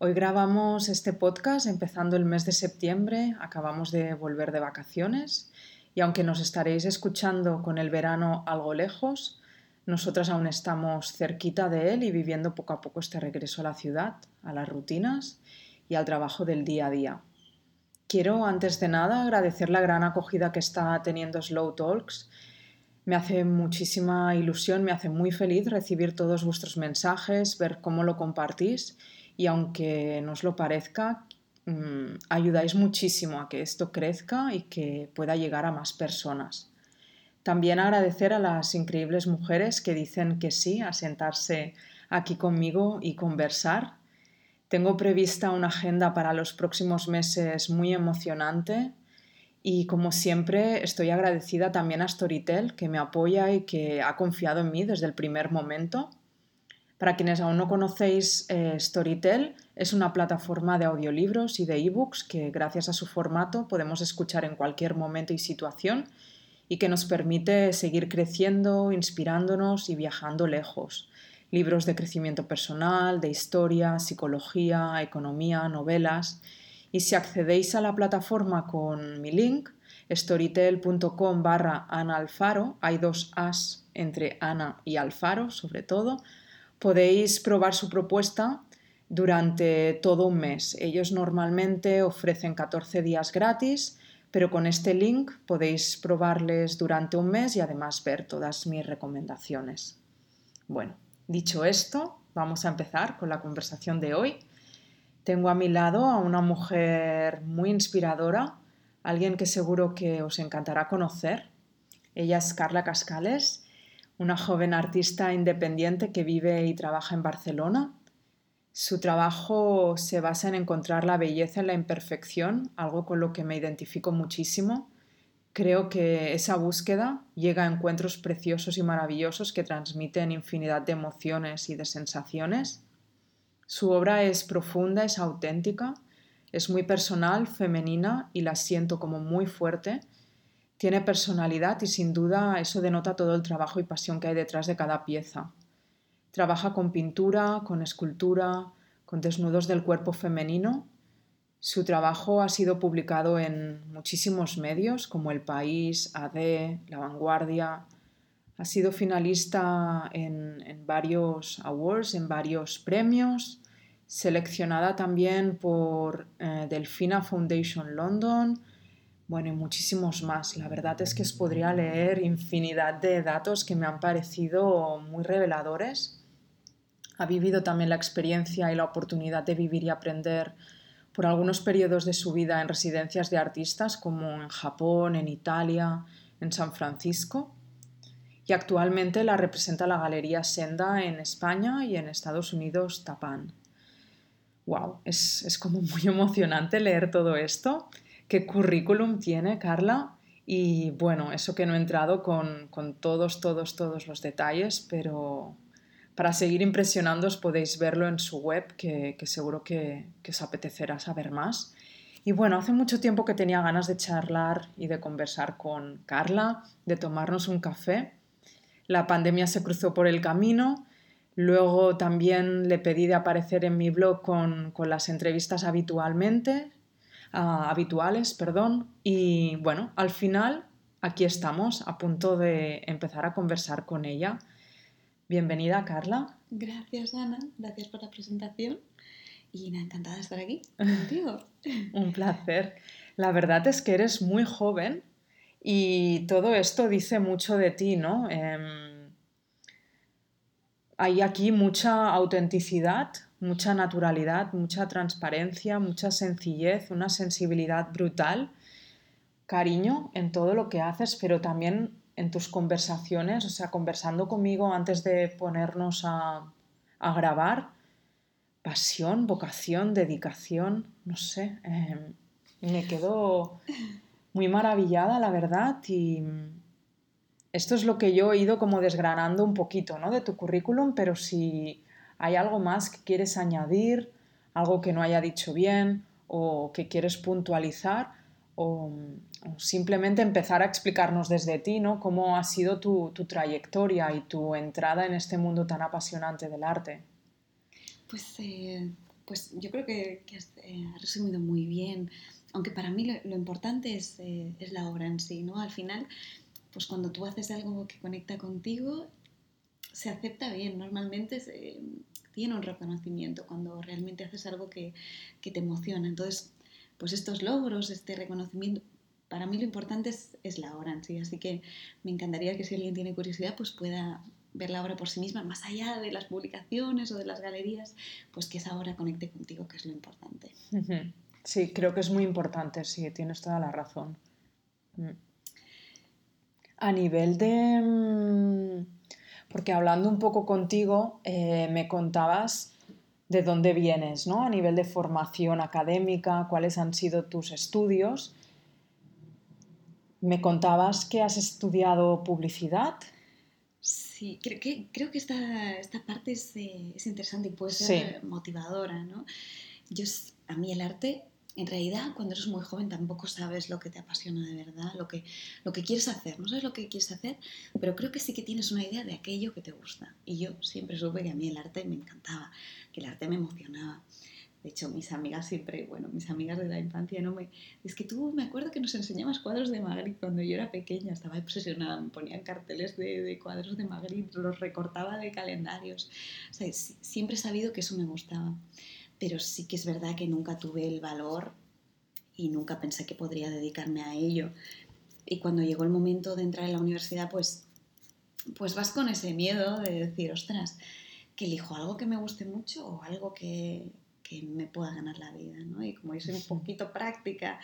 Hoy grabamos este podcast empezando el mes de septiembre, acabamos de volver de vacaciones y aunque nos estaréis escuchando con el verano algo lejos, nosotras aún estamos cerquita de él y viviendo poco a poco este regreso a la ciudad, a las rutinas y al trabajo del día a día. Quiero antes de nada agradecer la gran acogida que está teniendo Slow Talks. Me hace muchísima ilusión, me hace muy feliz recibir todos vuestros mensajes, ver cómo lo compartís y aunque no os lo parezca, mm, ayudáis muchísimo a que esto crezca y que pueda llegar a más personas. También agradecer a las increíbles mujeres que dicen que sí a sentarse aquí conmigo y conversar. Tengo prevista una agenda para los próximos meses muy emocionante y como siempre estoy agradecida también a Storytel que me apoya y que ha confiado en mí desde el primer momento. Para quienes aún no conocéis, eh, Storytel es una plataforma de audiolibros y de ebooks que gracias a su formato podemos escuchar en cualquier momento y situación y que nos permite seguir creciendo, inspirándonos y viajando lejos. Libros de crecimiento personal, de historia, psicología, economía, novelas. Y si accedéis a la plataforma con mi link, storytel.com barra Ana Alfaro, hay dos As entre Ana y Alfaro sobre todo, podéis probar su propuesta durante todo un mes. Ellos normalmente ofrecen 14 días gratis, pero con este link podéis probarles durante un mes y además ver todas mis recomendaciones. Bueno, dicho esto, vamos a empezar con la conversación de hoy. Tengo a mi lado a una mujer muy inspiradora, alguien que seguro que os encantará conocer. Ella es Carla Cascales una joven artista independiente que vive y trabaja en Barcelona. Su trabajo se basa en encontrar la belleza en la imperfección, algo con lo que me identifico muchísimo. Creo que esa búsqueda llega a encuentros preciosos y maravillosos que transmiten infinidad de emociones y de sensaciones. Su obra es profunda, es auténtica, es muy personal, femenina y la siento como muy fuerte tiene personalidad y sin duda eso denota todo el trabajo y pasión que hay detrás de cada pieza. Trabaja con pintura, con escultura, con desnudos del cuerpo femenino. Su trabajo ha sido publicado en muchísimos medios como El País, AD, La Vanguardia. Ha sido finalista en, varios awards, en varios premios. Seleccionada también por eh, Delfina Foundation London, bueno, y muchísimos más. La verdad es que os podría leer infinidad de datos que me han parecido muy reveladores. Ha vivido también la experiencia y la oportunidad de vivir y aprender por algunos periodos de su vida en residencias de artistas como en Japón, en Italia, en San Francisco. Y actualmente la representa la Galería Senda en España y en Estados Unidos Tapan. ¡Wow! Es, es como muy emocionante leer todo esto qué currículum tiene Carla. Y bueno, eso que no he entrado con, todos, todos, todos los detalles, pero para seguir impresionándoos podéis verlo en su web, que, seguro que, que, os apetecerá saber más. Y bueno, hace mucho tiempo que tenía ganas de charlar y de conversar con Carla, de tomarnos un café. La pandemia se cruzó por el camino. Luego también le pedí de aparecer en mi blog con, con las entrevistas habitualmente. Ah, habituales, perdón. Y bueno, al final aquí estamos a punto de empezar a conversar con ella. Bienvenida, Carla. Gracias, Ana. Gracias por la presentación. Y encantada de estar aquí contigo. Un placer. La verdad es que eres muy joven Y todo esto dice mucho de ti, ¿no? Em, hay aquí mucha autenticidad, mucha naturalidad, mucha transparencia, mucha sencillez, una sensibilidad brutal, cariño en todo lo que haces, pero también en tus conversaciones, o sea, conversando conmigo antes de ponernos a, grabar, pasión, vocación, dedicación, no sé, em, me quedo muy maravillada, la verdad, y esto es lo que yo he ido como desgranando un poquito, ¿no? De tu currículum, pero si hay algo más que quieres añadir, algo que no haya dicho bien o que quieres puntualizar o, simplemente empezar a explicarnos desde ti, ¿no? Cómo ha sido tu, trayectoria y tu entrada en este mundo tan apasionante del arte. Pues, eh, pues yo creo que, has eh, resumido muy bien, aunque para mí lo, importante es, eh, es, la obra en sí, ¿no? Al final, pues cuando tú haces algo que conecta contigo, se acepta bien, normalmente tiene un reconocimiento cuando realmente haces algo que, que te emociona. Entonces, pues estos logros, este reconocimiento, para mí lo importante es, la obra en sí, así que me encantaría que si alguien tiene curiosidad, pues pueda ver la obra por sí misma, más allá de las publicaciones o de las galerías, pues que esa obra conecte contigo, que es lo importante. Sí, creo que es muy importante, sí, tienes toda la razón. Mm. A nivel de... Porque hablando un poco contigo, eh, me contabas de dónde vienes, ¿no? A nivel de formación académica, cuáles han sido tus estudios. Me contabas que has estudiado publicidad. Sí, creo que, creo que esta, esta parte es, eh, es, interesante y puede ser motivadora, ¿no? Yo, a mí el arte en realidad cuando eres muy joven tampoco sabes lo que te apasiona de verdad, lo que, lo que quieres hacer, no sabes lo que quieres hacer, pero creo que sí que tienes una idea de aquello que te gusta. Y yo siempre supe que a mí el arte me encantaba, que el arte me emocionaba. De hecho, mis amigas siempre, bueno, mis amigas de la infancia no me... Es que tú me acuerdo que nos enseñabas cuadros de Magritte cuando yo era pequeña, estaba obsesionada, me ponían carteles de, de cuadros de Magritte, los recortaba de calendarios. O sea, siempre he sabido que eso me gustaba pero sí que es verdad que nunca tuve el valor y nunca pensé que podría dedicarme a ello. Y cuando llegó el momento de entrar en la universidad, pues, pues vas con ese miedo de decir, ostras, que elijo algo que me guste mucho o algo que, que me pueda ganar la vida, ¿no? Y como yo soy un poquito práctica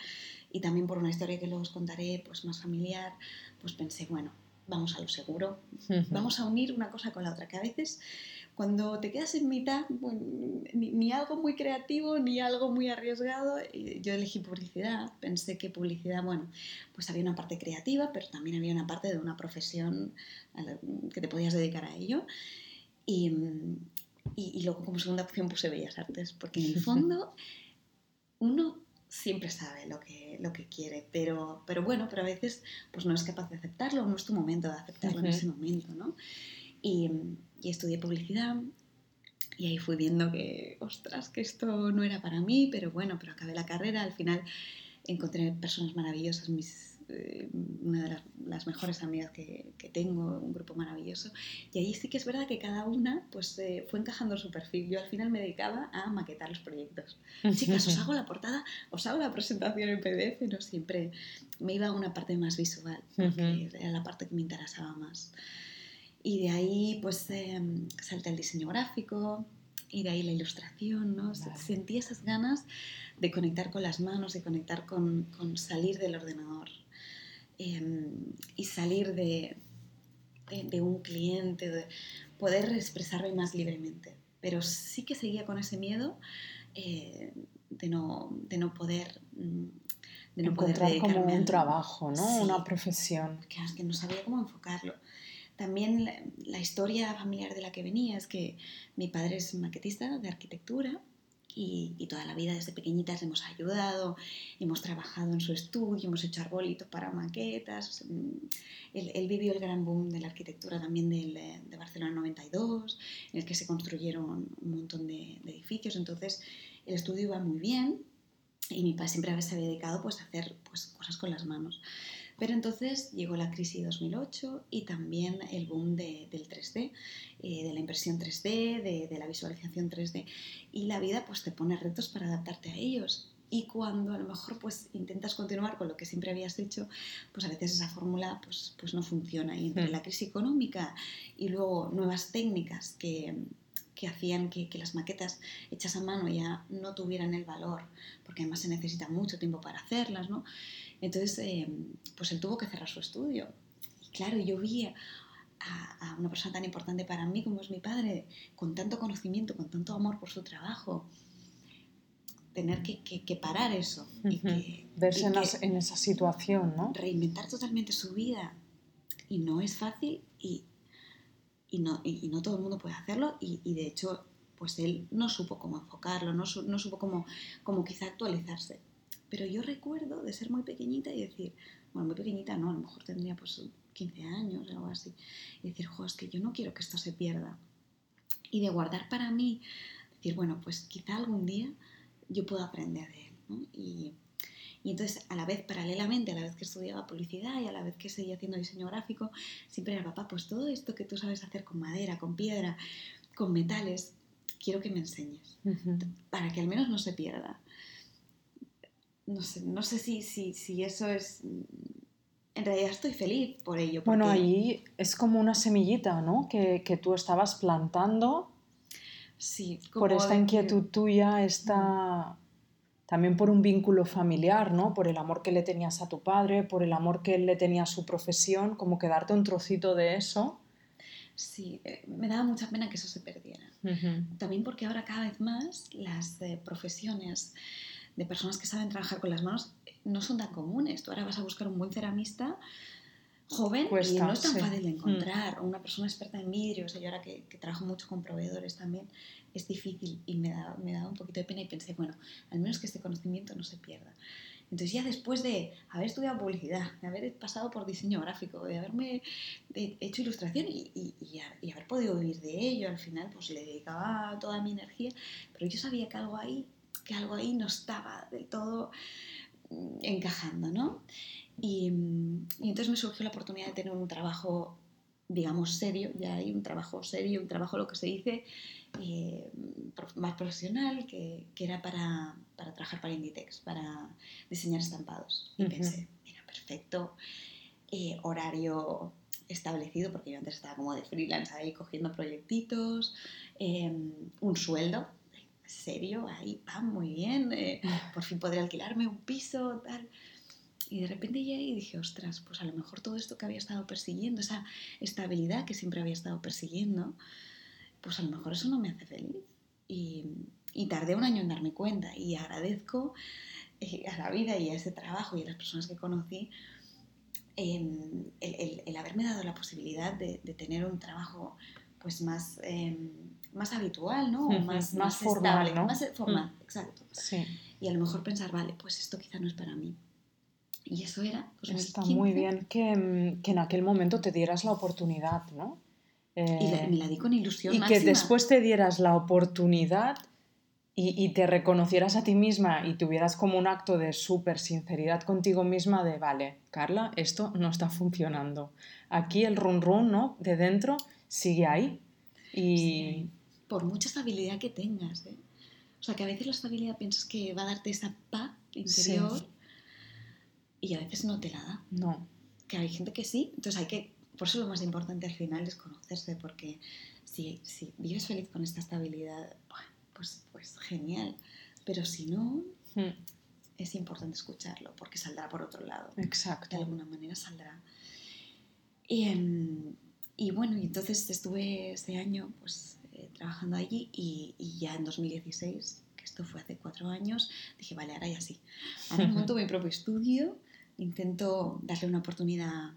y también por una historia que luego os contaré, pues más familiar, pues pensé, bueno, vamos a lo seguro, vamos a unir una cosa con la otra, que a veces cuando te quedas en mitad, ni, algo muy creativo ni algo muy arriesgado, yo elegí publicidad, pensé que publicidad, bueno, pues había una parte creativa, pero también había una parte de una profesión que te podías dedicar a ello. Y, y, luego como segunda opción puse Bellas Artes, porque en el fondo uno siempre sabe lo que, lo que quiere, pero, pero bueno, pero a veces pues no es capaz de aceptarlo, no es tu momento de aceptarlo en ese momento, ¿no? Y, y estudié publicidad y ahí fui viendo que, ostras, que esto no era para mí, pero bueno, pero acabé la carrera, al final encontré personas maravillosas, mis, eh, una de las, mejores amigas que, que, tengo, un grupo maravilloso, y ahí sí que es verdad que cada una pues eh, fue encajando su perfil. Yo al final me dedicaba a maquetar los proyectos. Chicas, os hago la portada, os hago la presentación en PDF, no siempre me iba a una parte más visual, porque era la parte que me interesaba más. Y de ahí pues eh, salta el diseño gráfico y de ahí la ilustración, ¿no? Sentí esas ganas de conectar con las manos, de conectar con, con salir del ordenador em, y salir de, de, un cliente, de poder expresarme más libremente. Pero sí que seguía con ese miedo eh, de, no, de no poder... Mm, de no poder como un trabajo, ¿no? Una profesión. Que, que no sabía cómo enfocarlo. También la, historia familiar de la que venía es que mi padre es maquetista de arquitectura y, toda la vida desde pequeñitas hemos ayudado, hemos trabajado en su estudio, hemos hecho arbolitos para maquetas. Él, vivió el gran boom de la arquitectura también de, de Barcelona 92, en el que se construyeron un montón de, edificios, entonces el estudio iba muy bien y mi padre siempre se había dedicado pues, a hacer pues, cosas con las manos. Pero entonces llegó la crisis de 2008 y también el boom del 3D, eh, de la impresión 3D, de, la visualización 3D. Y la vida pues te pone retos para adaptarte a ellos. y cuando a lo mejor pues intentas continuar con lo que siempre habías hecho, pues a veces esa fórmula pues, pues no funciona. Y entre mm. la crisis económica y luego nuevas técnicas que, que hacían que, que, las maquetas hechas a mano ya no tuvieran el valor, porque además se necesita mucho tiempo para hacerlas, ¿no? Entonces, eh, pues él tuvo que cerrar su estudio. Y claro, yo vi a, a, una persona tan importante para mí como es mi padre, con tanto conocimiento, con tanto amor por su trabajo, tener que, que, parar eso. y que, Verse en, esa situación, ¿no? Reinventar totalmente su vida. Y no es fácil y, y, no, y, no, todo el mundo puede hacerlo y, de hecho pues él no supo cómo enfocarlo, no, no supo cómo, cómo quizá actualizarse. Pero yo recuerdo de ser muy pequeñita y decir, bueno, muy pequeñita no, a lo mejor tendría pues 15 años o algo así, y decir, jo, es que yo no quiero que esto se pierda. Y de guardar para mí, decir, bueno, pues quizá algún día yo puedo aprender de él. ¿no? Y, y entonces, a la vez, paralelamente, a la vez que estudiaba publicidad y a la vez que seguía haciendo diseño gráfico, siempre era, papá, pues todo esto que tú sabes hacer con madera, con piedra, con metales, quiero que me enseñes, para que al menos no se pierda. No sé, no sé si, si, si eso es en realidad estoy feliz por ello. Bueno, ahí es como una semillita, ¿no? Que, que tú estabas plantando. Sí, por esta inquietud tuya, esta también por un vínculo familiar, ¿no? Por el amor que le tenías a tu padre, por el amor que él le tenía a su profesión, como que darte un trocito de eso. Sí, eh, me daba mucha pena que eso se perdiera. También porque ahora cada vez más las eh, profesiones de personas que saben trabajar con las manos no son tan comunes. Tú ahora vas a buscar un buen ceramista joven y no es tan fácil de mm. encontrar. Una persona experta en vidrio, o sea, yo ahora que, que, trabajo mucho con proveedores también, es difícil y me da, me da un poquito de pena y pensé, bueno, al menos que este conocimiento no se pierda. Entonces ya después de haber estudiado publicidad, de haber pasado por diseño gráfico, de haberme hecho ilustración y, y, y, haber podido vivir de ello, al final pues le dedicaba toda mi energía, pero yo sabía que algo ahí, que algo ahí no estaba del todo mm, encajando, ¿no? Y, y, entonces me surgió la oportunidad de tener un trabajo, digamos, serio, ya hay un trabajo serio, un trabajo, lo que se dice, eh, más profesional, que, que era para, para, trabajar para Inditex, para diseñar estampados. Y pensé, mira, perfecto, eh, horario establecido, porque yo antes estaba como de freelance ahí cogiendo proyectitos, em, un sueldo, serio, ahí, va muy bien, eh, por fin podré alquilarme un piso, tal. Y de repente llegué y dije, ostras, pues a lo mejor todo esto que había estado persiguiendo, esa estabilidad que siempre había estado persiguiendo, pues a lo mejor eso no me hace feliz. Y, y tardé un año en darme cuenta y agradezco eh, a la vida y a ese trabajo y a las personas que conocí em, el, el, haberme dado la posibilidad de, de tener un trabajo pues más, em, más habitual, ¿no? más, más, formal, ¿no? Más formal, mm. exacto. Sí. Y a lo mejor pensar, vale, pues esto quizá no es para mí. Y eso era... Está muy bien que, mm, que, en aquel momento te dieras la oportunidad, ¿no? y eh, me la di con ilusión. Y que después te dieras la oportunidad y, y, te reconocieras a ti misma y tuvieras como un acto de súper sinceridad contigo misma de, vale, Carla, esto no está funcionando. Aquí el run run, ¿no? De dentro sigue ahí. Y... Por mucha estabilidad que tengas, ¿eh? O sea, que a veces la estabilidad piensas que va a darte esa paz interior y a veces no te la da. No. Que hay gente que sí, entonces hay que... Por eso lo más importante al final es conocerse, porque si, si vives feliz con esta estabilidad, pues, pues genial. Pero si no, hmm. es importante escucharlo, porque saldrá por otro lado. Exacto. De alguna manera saldrá. Y, em, y bueno, y entonces estuve ese año pues, eh, trabajando allí y, y, ya en 2016, que esto fue hace cuatro años, dije, vale, ahora ya sí. Ahora monto mi propio estudio, intento darle una oportunidad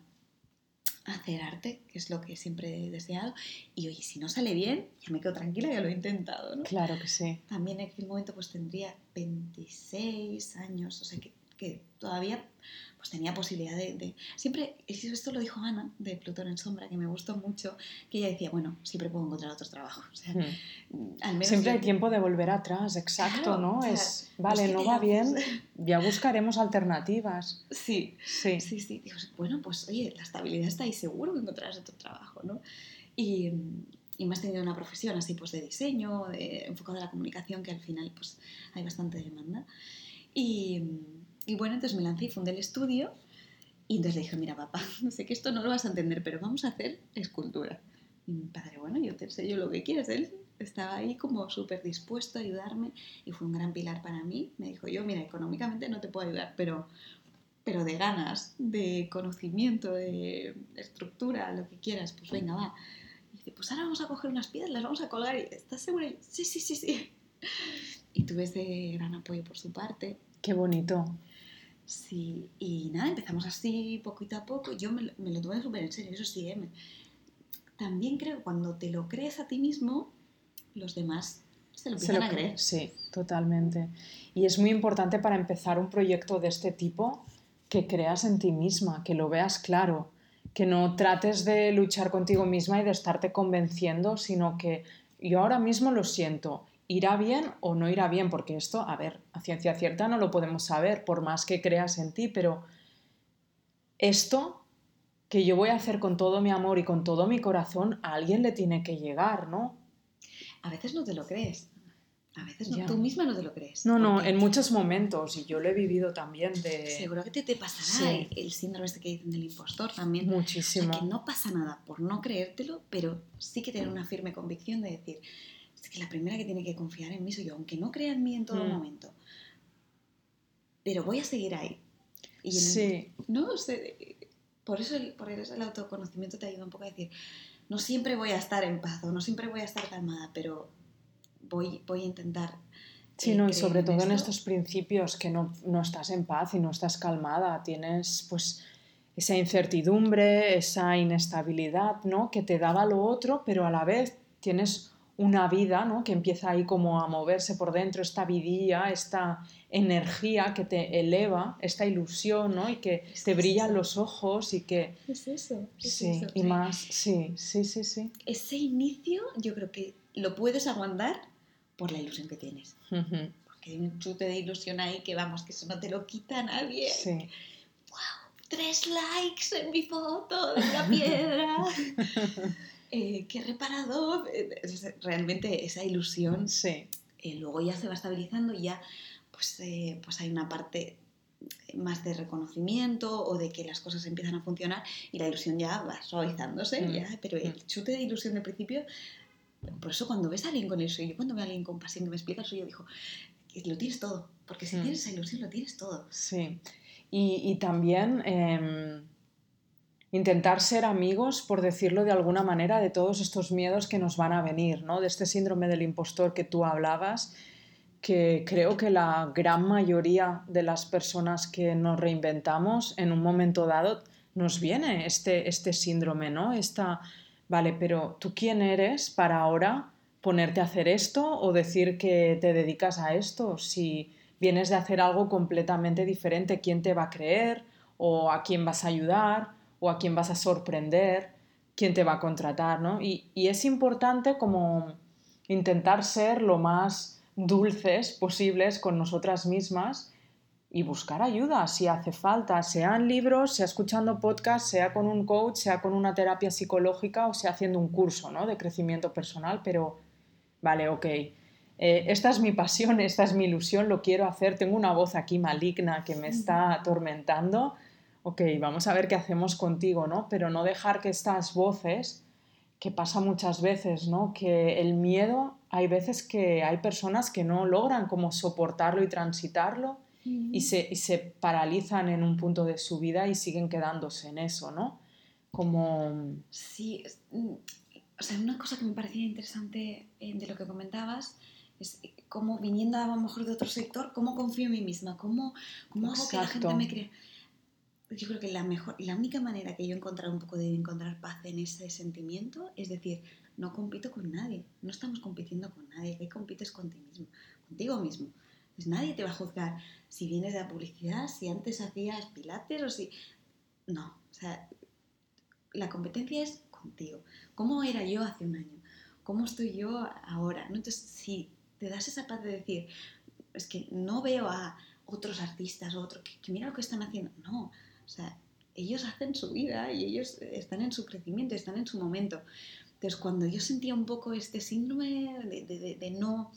a hacer arte, que es lo que siempre he deseado. Y oye, si no sale bien, ya me quedo tranquila, ya lo he intentado. ¿no? Claro que sí. También en aquel momento pues tendría 26 años, o sea que, que todavía pues tenía posibilidad de, de, Siempre, esto lo dijo Ana, de Plutón en Sombra, que me gustó mucho, que ella decía, bueno, siempre puedo encontrar otros trabajos. O sea, hmm. al menos siempre hay tiempo de volver atrás, exacto, ¿no? es, vale, no va bien, ya buscaremos alternativas. Sí, sí, sí. sí. Digo, bueno, pues oye, la estabilidad está ahí, seguro que encontrarás otro trabajo, ¿no? Y, y más teniendo una profesión así pues de diseño, de, enfocado a la comunicación, que al final pues hay bastante demanda. Y, y bueno, entonces me lancé y fundé el estudio. Y entonces le dije, mira papá, sé que esto no lo vas a entender, pero vamos a hacer escultura. Y mi padre, bueno, yo te enseño lo que quieras. Él estaba ahí como súper dispuesto a ayudarme y fue un gran pilar para mí. Me dijo, yo, mira, económicamente no te puedo ayudar, pero, pero de ganas, de conocimiento, de estructura, lo que quieras, pues venga, va. Y dice, pues ahora vamos a coger unas piedras, las vamos a colgar. Y, ¿Estás segura? Y, sí, sí, sí, sí. Y tuve ese gran apoyo por su parte. Qué bonito. Sí, y nada, empezamos así poquito a poco. Yo me, me lo tuve súper en serio, eso sí. ¿eh? Me, también creo que cuando te lo crees a ti mismo, los demás se lo empiezan a creer. Sí, totalmente. Y es muy importante para empezar un proyecto de este tipo que creas en ti misma, que lo veas claro, que no trates de luchar contigo misma y de estarte convenciendo, sino que yo ahora mismo lo siento, irá bien o no irá bien, porque esto, a ver, a ciencia cierta no lo podemos saber, por más que creas en ti, pero esto que yo voy a hacer con todo mi amor y con todo mi corazón, a alguien le tiene que llegar, ¿no? A veces no te lo crees. A veces no, tú misma no te lo crees. No, no, en muchos momentos, y yo lo he vivido también de... Seguro que te, te pasará el, síndrome este que dicen del impostor también. Muchísimo. que no pasa nada por no creértelo, pero sí que tener una firme convicción de decir, es que la primera que tiene que confiar en mí soy yo, aunque no crea en mí en todo mm. momento. Pero voy a seguir ahí. Y sí. no sé, por eso, el, por eso el autoconocimiento te ayuda un poco a decir, no siempre voy a estar en paz o no siempre voy a estar calmada, pero voy, voy a intentar... Sí, no, y sobre todo en estos principios que no, no, estás en paz y no estás calmada, tienes pues esa incertidumbre, esa inestabilidad, ¿no? Que te daba lo otro, pero a la vez tienes una vida, ¿no? Que empieza ahí como a moverse por dentro, esta vidilla, esta energía que te eleva, esta ilusión, ¿no? Y que te brillan los ojos y que... Es eso. sí, y más, sí, sí, sí, sí. Ese inicio yo creo que lo puedes aguantar por la ilusión que tienes. Porque hay un chute de ilusión ahí que vamos, que eso no te lo quita nadie. Sí. ¡Wow! Tres likes en mi foto de la piedra. Eh, qué reparador. Eh, realmente esa ilusión sí. Eh, luego ya se va estabilizando y ya pues, pues hay una parte más de reconocimiento o de que las cosas empiezan a funcionar y la ilusión ya va suavizándose, mm. ya, pero el mm. chute de ilusión del principio, por eso cuando ves a alguien con ilusión, yo cuando veo a alguien con pasión que me explica eso, yo digo, lo tienes todo, porque si mm. tienes esa ilusión lo tienes todo. Sí, y, y también... Intentar ser amigos, por decirlo de alguna manera, de todos estos miedos que nos van a venir, ¿no? De este síndrome del impostor que tú hablabas, que creo que la gran mayoría de las personas que nos reinventamos en un momento dado nos viene este, este síndrome, ¿no? Esta, vale, pero ¿tú quién eres para ahora ponerte a hacer esto o decir que te dedicas a esto? Si vienes de hacer algo completamente diferente, ¿quién te va a creer? ¿O a quién vas a ayudar? O a quién vas a sorprender, quién te va a contratar, ¿no? Y, es importante como intentar ser lo más dulces posibles con nosotras mismas y buscar ayuda si hace falta, sea en libros, sea escuchando podcasts, sea con un coach, sea con una terapia psicológica o sea haciendo un curso ¿no? de crecimiento personal, pero vale, ok, eh, esta es mi pasión, esta es mi ilusión, lo quiero hacer, tengo una voz aquí maligna que me está atormentando, ok, vamos a ver qué hacemos contigo, ¿no? Pero no dejar que estas voces, que pasa muchas veces, ¿no? Que el miedo, hay veces que hay personas que no logran como soportarlo y transitarlo y, se, se paralizan en un punto de su vida y siguen quedándose en eso, ¿no? Como... Sí, mm, o sea, una cosa que me parecía interesante eh, de lo que comentabas es cómo viniendo a lo mejor de otro sector, cómo confío en mí misma, cómo, cómo hago que la gente me crea yo creo que la mejor, la única manera que yo he encontrado un poco de encontrar paz en ese sentimiento es decir, no compito con nadie, no estamos compitiendo con nadie, que compites con ti mismo, contigo mismo. Pues nadie te va a juzgar si vienes de la publicidad, si antes hacías pilates o si... No, o sea, la competencia es contigo. ¿Cómo era yo hace un año? ¿Cómo estoy yo ahora? Entonces, si te das esa paz de decir, es que no veo a otros artistas o otros que, que mira lo que están haciendo, no, o sea, ellos hacen su vida y ellos están en su crecimiento, están en su momento. Entonces, cuando yo sentía un poco este síndrome de, no,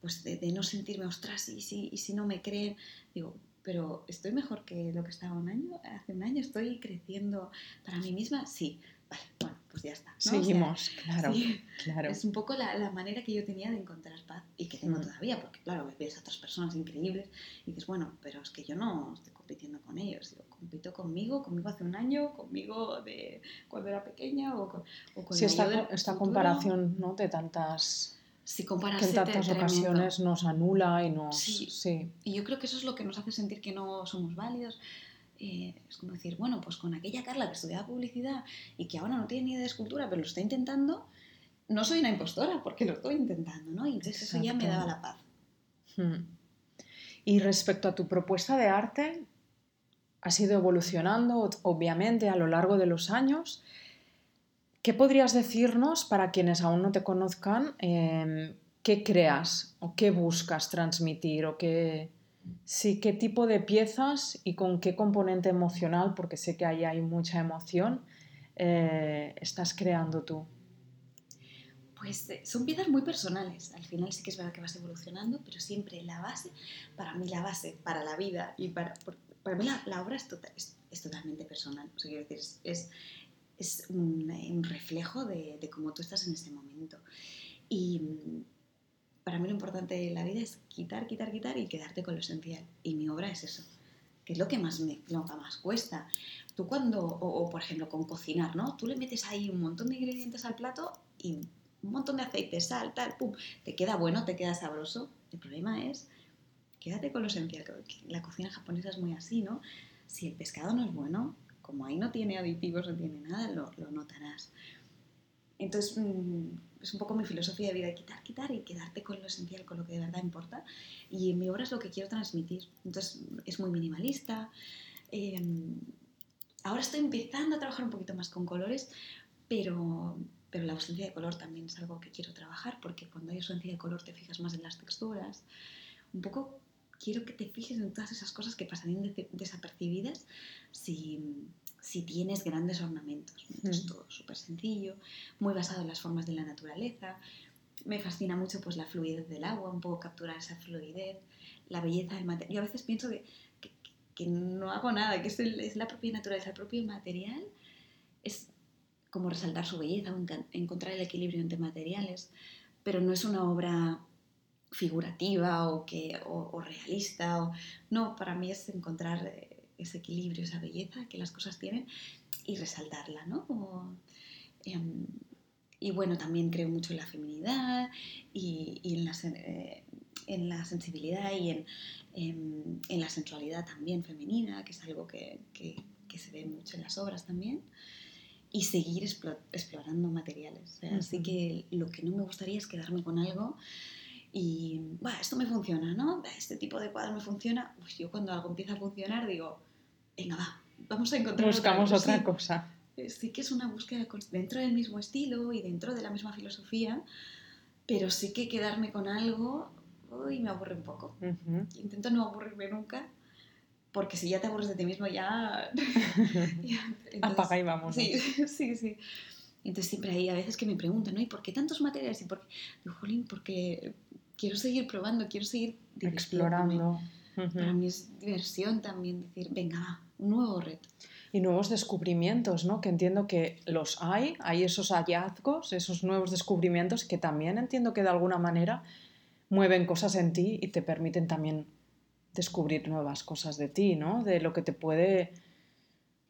pues de, no sentirme, ostras, y si, y si no me creen, digo, pero estoy mejor que lo que estaba un año, hace un año, estoy creciendo para mí misma, sí, vale, bueno, pues ya está. Seguimos, claro, claro. Es un poco la, la, manera que yo tenía de encontrar paz y que tengo mm. todavía, porque claro, ves a otras personas increíbles y dices, bueno, pero es que yo no estoy compitiendo con ellos, digo, compito conmigo, conmigo hace un año, conmigo de cuando era pequeña o con, o con sí, esta, esta comparación ¿no? de tantas si comparas que en tantas ocasiones nos anula y nos... Sí. Y yo creo que eso es lo que nos hace sentir que no somos válidos. Eh, es como decir, bueno, pues con aquella Carla que estudiaba publicidad y que ahora no tiene ni idea de escultura, pero lo está intentando, no soy una impostora porque lo estoy intentando, ¿no? Y entonces eso ya me daba la paz. Hmm. Y respecto a tu propuesta de arte, ha ido evolucionando, obviamente, a lo largo de los años. ¿Qué podrías decirnos para quienes aún no te conozcan? Em, ¿Qué creas o qué buscas transmitir o qué, sí, qué tipo de piezas y con qué componente emocional, porque sé que ahí hay mucha emoción, eh, estás creando tú? Pues eh, son piezas muy personales. Al final sí que es verdad que vas evolucionando, pero siempre la base, para mí la base, para la vida y para, para mí la, obra es, tota-, es, totalmente personal. O sea, quiero decir, es, es un, reflejo de, cómo tú estás en ese momento. Y mm, para mí lo importante de la vida es quitar, quitar, quitar y quedarte con lo esencial. Y mi obra es eso, que es lo que más, me, lo más cuesta. Tú cuando, o, por ejemplo con cocinar, ¿no? Tú le metes ahí un montón de ingredientes al plato y un montón de aceite, sal, tal, pum, te queda bueno, te queda sabroso. El problema es, quédate con lo esencial. La cocina japonesa es muy así, ¿no? Si el pescado no es bueno, como ahí no tiene aditivos, no tiene nada, lo, notarás. Entonces, mm, es un poco mi filosofía de vida, quitar, quitar y quedarte con lo esencial, con lo que de verdad importa. Y en mi obra es lo que quiero transmitir. Entonces, es muy minimalista. Em, ahora estoy empezando a trabajar un poquito más con colores, pero, pero la ausencia de color también es algo que quiero trabajar, porque cuando hay ausencia de color te fijas más en las texturas. Un poco quiero que te fijes en todas esas cosas que pasarían desapercibidas si, si, tienes grandes ornamentos. Es todo súper sencillo, muy basado en las formas de la naturaleza. Me fascina mucho pues, la fluidez del agua, un poco capturar esa fluidez, la belleza del material. Yo a veces pienso que, que, no hago nada, que es, es, la propia naturaleza, el propio material. Es como resaltar su belleza, encontrar el equilibrio entre materiales, pero no es una obra figurativa o, que, o, realista. O, no, para mí es encontrar eh, ese equilibrio, esa belleza que las cosas tienen y resaltarla, ¿no? Em, y bueno, también creo mucho en la feminidad y, y en, la, eh, en, la, sensibilidad y en, em, en, la sensualidad también femenina, que es algo que, que, que, se ve mucho en las obras también. Y seguir explorando materiales. Así que lo que no me gustaría es quedarme con algo y, bueno, esto me funciona, ¿no? Este tipo de cuadro me funciona. Pues yo cuando algo empieza a funcionar digo, venga, va, vamos a encontrar Buscamos otra cosa. Eh, sí que es una búsqueda dentro del mismo estilo y dentro de la misma filosofía, pero sí que quedarme con algo, uy, me aburre un poco. Intento no aburrirme nunca, porque si ya te aburres de ti mismo ya... Apaga y vamos. Sí, sí, sí. Entonces siempre hay a veces que me preguntan, ¿no? ¿Y por qué tantos materiales? Y por Digo, jolín, porque quiero seguir probando, quiero seguir explorando. Para mí es diversión también decir, venga, un nuevo reto. Y nuevos descubrimientos, ¿no? Que entiendo que los hay, hay esos hallazgos, esos nuevos descubrimientos que también entiendo que de alguna manera mueven cosas en ti y te permiten también descubrir nuevas cosas de ti, ¿no? De lo que te puede,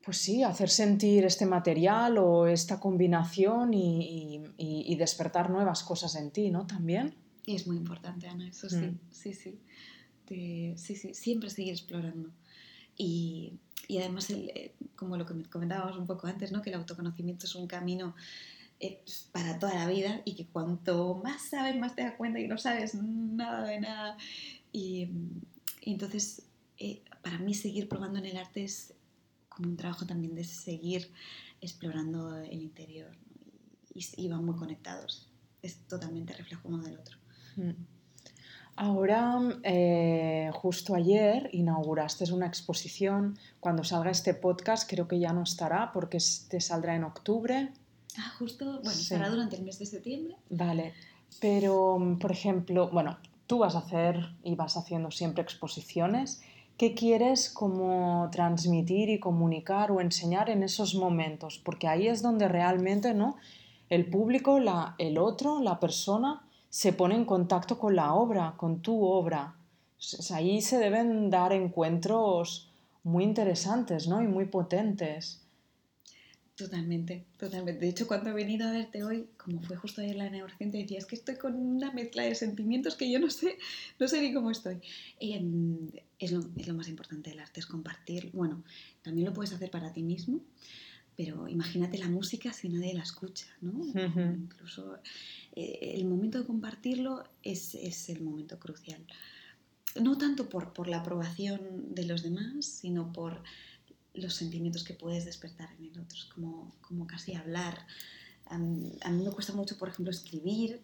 pues sí, hacer sentir este material o esta combinación y, y despertar nuevas cosas en ti, ¿no? También. Y es muy importante, Ana, eso sí, mm. sí, sí. sí, sí, siempre seguir explorando. Y, y además, el, eh, como lo que comentábamos un poco antes, ¿no? que el autoconocimiento es un camino eh, para toda la vida y que cuanto más sabes, más te das cuenta y no sabes nada de nada. Y, entonces, eh, para mí seguir probando en el arte es como un trabajo también de seguir explorando el interior y, y, van muy conectados. Es totalmente reflejo uno del otro. Ahora, eh, justo ayer, inauguraste una exposición. Cuando salga este podcast, creo que ya no estará porque te saldrá en octubre. Ah, justo, bueno, estará durante el mes de septiembre. Vale, pero, por ejemplo, bueno, tú vas a hacer y vas haciendo siempre exposiciones. ¿Qué quieres como transmitir y comunicar o enseñar en esos momentos? Porque ahí es donde realmente ¿no? el público, la, el otro, la persona, se pone en contacto con la obra, con tu obra. Ahí se deben dar encuentros muy interesantes ¿no? y muy potentes. Totalmente, totalmente. De hecho, cuando he venido a verte hoy, como fue justo ayer la neurociencia, decía, es que estoy con una mezcla de sentimientos que yo no sé, no sé ni cómo estoy. Y, es, lo, es, lo, más importante del arte, es compartir. Bueno, también lo puedes hacer para ti mismo, pero imagínate la música si nadie la escucha, ¿no? Incluso eh, el momento de compartirlo es, es, el momento crucial. No tanto por, por la aprobación de los demás, sino por los sentimientos que puedes despertar en el otro, como, como casi hablar. a mí me cuesta mucho, por ejemplo, escribir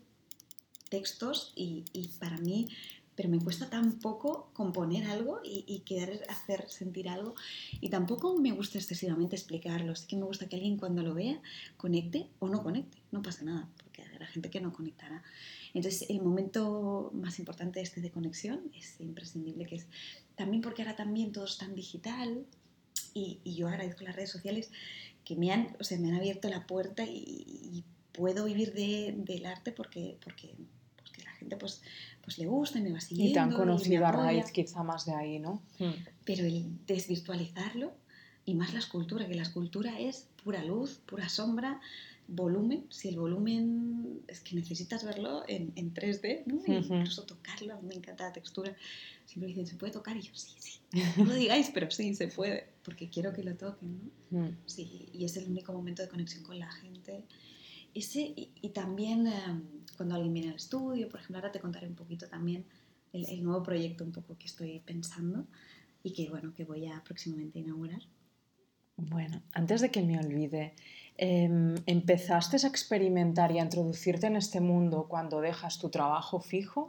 textos y, y, para mí, pero me cuesta tan poco componer algo y, y, querer hacer sentir algo. Y tampoco me gusta excesivamente explicarlo, sí que me gusta que alguien cuando lo vea conecte o no conecte, no pasa nada, porque habrá gente que no conectará. Entonces, el momento más importante este de conexión es imprescindible, que es también porque ahora también todo es tan digital, y, yo agradezco las redes sociales que me han, o sea, me han abierto la puerta y, puedo vivir de, del arte porque, porque, gente pues, pues le gusta y me va siguiendo. Y te han conocido a raíz quizá más de ahí, ¿no? Hmm. Pero el desvirtualizarlo y más la escultura, que la escultura es pura luz, pura sombra, volumen, si el volumen es que necesitas verlo en, en 3D, ¿no? incluso tocarlo, me encanta la textura. Siempre dicen, ¿se puede tocar? Y yo, sí, sí. No lo digáis, pero sí, se puede, porque quiero que lo toquen, ¿no? Mm. Sí, y es el único momento de conexión con la gente. Ese, y, también em, cuando alguien viene al estudio, por ejemplo, ahora te contaré un poquito también el, el, nuevo proyecto un poco que estoy pensando y que, bueno, que voy a próximamente inaugurar. Bueno, antes de que me olvide, Em, ¿empezaste a experimentar y a introducirte en este mundo cuando dejas tu trabajo fijo?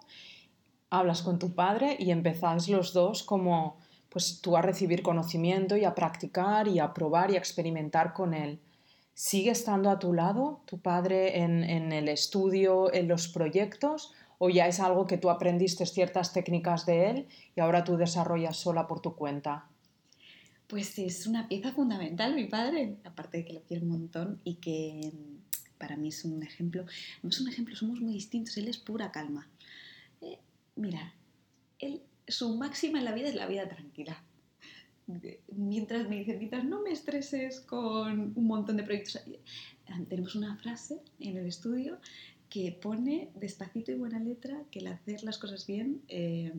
Hablas con tu padre y empezáis los dos como pues tú a recibir conocimiento y a practicar y a probar y a experimentar con él. ¿Sigue estando a tu lado tu padre en, el estudio, en los proyectos? ¿O ya es algo que tú aprendiste ciertas técnicas de él y ahora tú desarrollas sola por tu cuenta? Pues es una pieza fundamental mi padre, aparte de que lo quiero un montón y que mm, para mí es un ejemplo. No es un ejemplo, somos muy distintos, él es pura calma. Eh, mira, su máxima en la vida es la vida tranquila. Mientras me dice, mientras no me estreses con un montón de proyectos. Eh, tenemos una frase en el estudio que pone despacito y buena letra que el hacer las cosas bien, eh,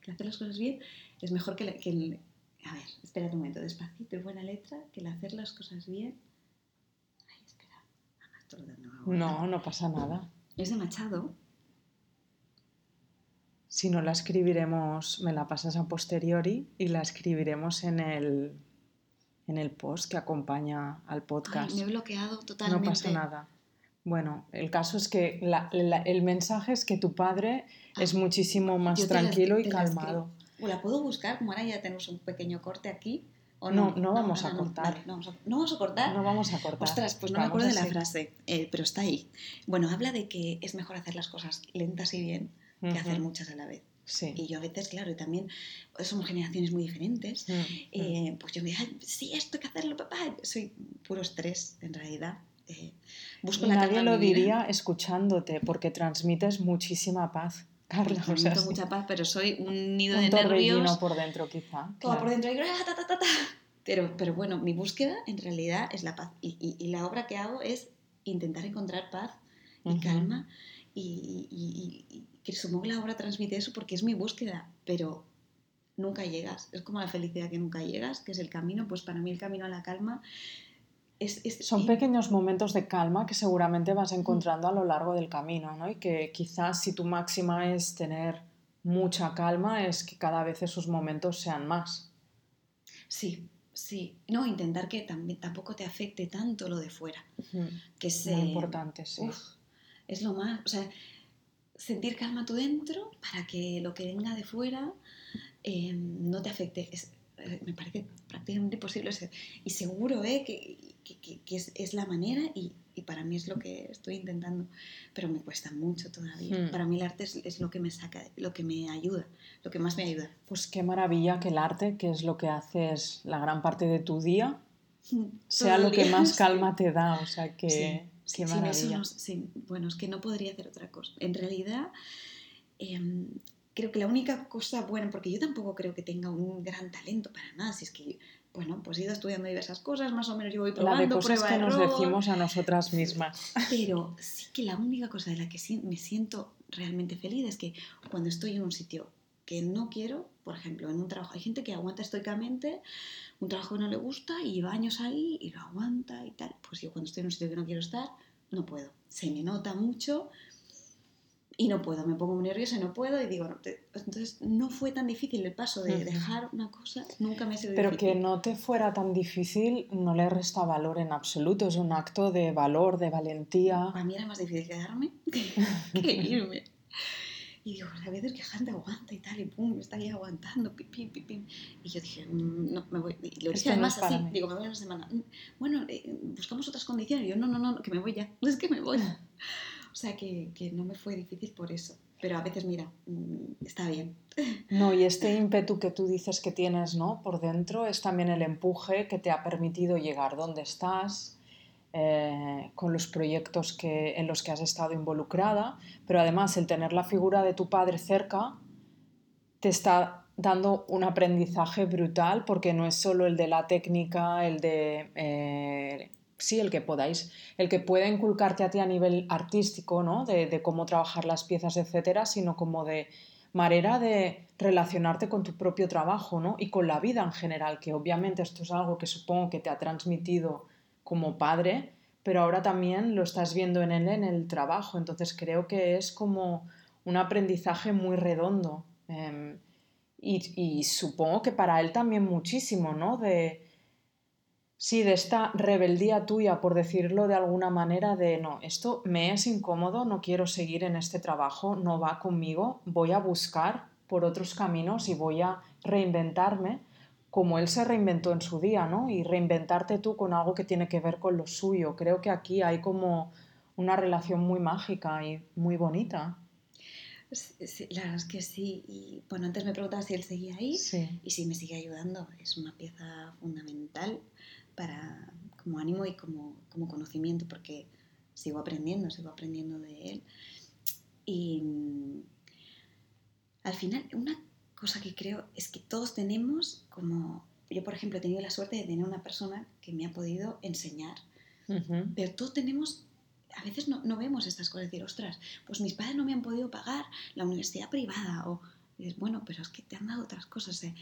que hacer las cosas bien es mejor que, que el, a ver, espera un momento, despacito y buena letra, que el hacer las cosas bien. Ay, espera. No, no pasa nada. Es de Machado. Si no la escribiremos, me la pasas a posteriori y la escribiremos en el, en el post que acompaña al podcast. me he bloqueado totalmente. No pasa nada. Bueno, el caso es que el mensaje es que tu padre ah, es muchísimo más tranquilo y calmado. O la puedo buscar, como ahora ya tenemos un pequeño corte aquí. ¿o no, no, vamos a cortar. no, vamos a, cortar? No vamos a cortar. Ostras, pues no me acuerdo de la frase, eh, pero está ahí. Bueno, habla de que es mejor hacer las cosas lentas y bien que hacer muchas a la vez. Sí. Y yo a veces, claro, y también somos generaciones muy diferentes. Eh, pues yo me digo, sí, esto hay que hacerlo, papá. Soy puro estrés, en realidad. Eh, busco Nadie lo diría escuchándote, porque transmites muchísima paz. Carla, o sea, mucha paz, pero soy un nido de nervios. por dentro, quizá. Todo por dentro. Y... Pero, pero bueno, mi búsqueda en realidad es la paz. Y, y, la obra que hago es intentar encontrar paz y calma. Y, y, que supongo que la obra transmite eso porque es mi búsqueda, pero nunca llegas. Es como la felicidad que nunca llegas, que es el camino. Pues para mí el camino a la calma son pequeños momentos de calma que seguramente vas encontrando a lo largo del camino, ¿no? Y que quizás si tu máxima es tener mucha calma, es que cada vez esos momentos sean más. Sí, sí. No, intentar que también, tampoco te afecte tanto lo de fuera. Que es Muy importante, sí. es lo más. O sea, sentir calma tú dentro para que lo que venga de fuera eh, no te afecte. Es, eh, me parece prácticamente imposible. Y seguro ¿eh? que, que, es, la manera y, y, para mí es lo que estoy intentando, pero me cuesta mucho todavía. Hmm. Para mí el arte es, es, lo que me saca, lo que me ayuda, lo que más me ayuda. Pues qué maravilla que el arte, que es lo que haces la gran parte de tu día, sea lo que más calma te da. O sea que... Qué maravilla. bueno, es que no podría hacer otra cosa. En realidad, em, creo que la única cosa buena, porque yo tampoco creo que tenga un gran talento para nada, si es que, bueno, pues he ido estudiando diversas cosas, más o menos yo voy probando, La de cosas que nos decimos a nosotras mismas. Pero sí que la única cosa de la que me siento realmente feliz es que cuando estoy en un sitio que no quiero, por ejemplo, en un trabajo, hay gente que aguanta estoicamente un trabajo que no le gusta y lleva años ahí y lo aguanta y tal. Pues yo cuando estoy en un sitio que no quiero estar, no puedo. Se me nota mucho y no puedo, me pongo muy nerviosa y no puedo y digo, no, entonces no fue tan difícil el paso de dejar una cosa, nunca me ha sido Pero que no te fuera tan difícil no le resta valor en absoluto, es un acto de valor, de valentía. Para mí era más difícil quedarme que irme. Y digo, a veces que gente aguanta y tal, y pum, está ahí aguantando, pim, pim, pim, Y yo dije, mm, no, me voy. Y lo dije además así, digo, me voy una semana. Mm, bueno, eh, buscamos otras condiciones. Y yo, no, no, no, que me voy ya. Es que me voy. O sea, que, que no me fue difícil por eso. Pero a veces, mira, mm, está bien. No, y este ímpetu que tú dices que tienes, ¿no? Por dentro es también el empuje que te ha permitido llegar donde estás, eh, con los proyectos que, en los que has estado involucrada, pero además el tener la figura de tu padre cerca te está dando un aprendizaje brutal porque no es solo el de la técnica, el de... Eh, sí, el que podáis, el que pueda inculcarte a ti a nivel artístico, ¿no? De, de cómo trabajar las piezas, etcétera, sino como de manera de relacionarte con tu propio trabajo, ¿no? Y con la vida en general, que obviamente esto es algo que supongo que te ha transmitido como padre, pero ahora también lo estás viendo en él en el trabajo. Entonces creo que es como un aprendizaje muy redondo. Em, y, supongo que para él también muchísimo, ¿no? Sí, de esta rebeldía tuya, por decirlo de alguna manera, de no, esto me es incómodo, no quiero seguir en este trabajo, no va conmigo, voy a buscar por otros caminos y voy a reinventarme como él se reinventó en su día, ¿no? Y reinventarte tú con algo que tiene que ver con lo suyo. Creo que aquí hay como una relación muy mágica y muy bonita. Sí, la verdad es que sí. Y bueno, antes me preguntabas si él seguía ahí sí. y si me sigue ayudando. Es una pieza fundamental para como ánimo y como, como conocimiento porque sigo aprendiendo, sigo aprendiendo de él. Y mm, al final, una cosa que creo es que todos tenemos como, yo por ejemplo he tenido la suerte de tener una persona que me ha podido enseñar, pero todos tenemos, a veces no, no, vemos estas cosas, decir, ostras, pues mis padres no me han podido pagar la universidad privada, o dices, bueno, pero es que te han dado otras cosas, eh".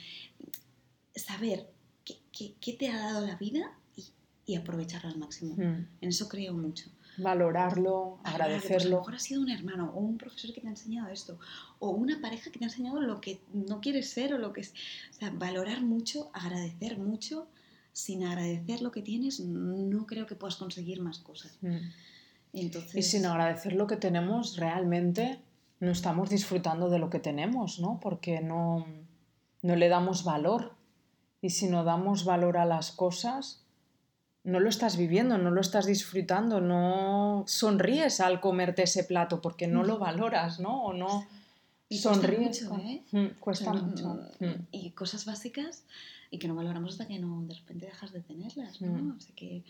saber qué, qué, qué, te ha dado la vida y, y aprovecharlo al máximo, en eso creo mucho valorarlo, agradecerlo. Pues a lo mejor ha sido un hermano o un profesor que te ha enseñado esto, o una pareja que te ha enseñado lo que no quieres ser o lo que es. O sea, valorar mucho, agradecer mucho. Sin agradecer lo que tienes, no creo que puedas conseguir más cosas. Mm. Entonces... Y sin agradecer lo que tenemos, realmente no estamos disfrutando de lo que tenemos, ¿no? Porque no, no le damos valor. Y si no damos valor a las cosas, no lo estás viviendo, no lo estás disfrutando, no sonríes al comerte ese plato porque no lo valoras, ¿no? O no sonríes. Cuesta mucho, ¿eh? Mm, cuesta mucho. Mm. Y cosas básicas y que no valoramos hasta que no de repente dejas de tenerlas, ¿no? Mm. que...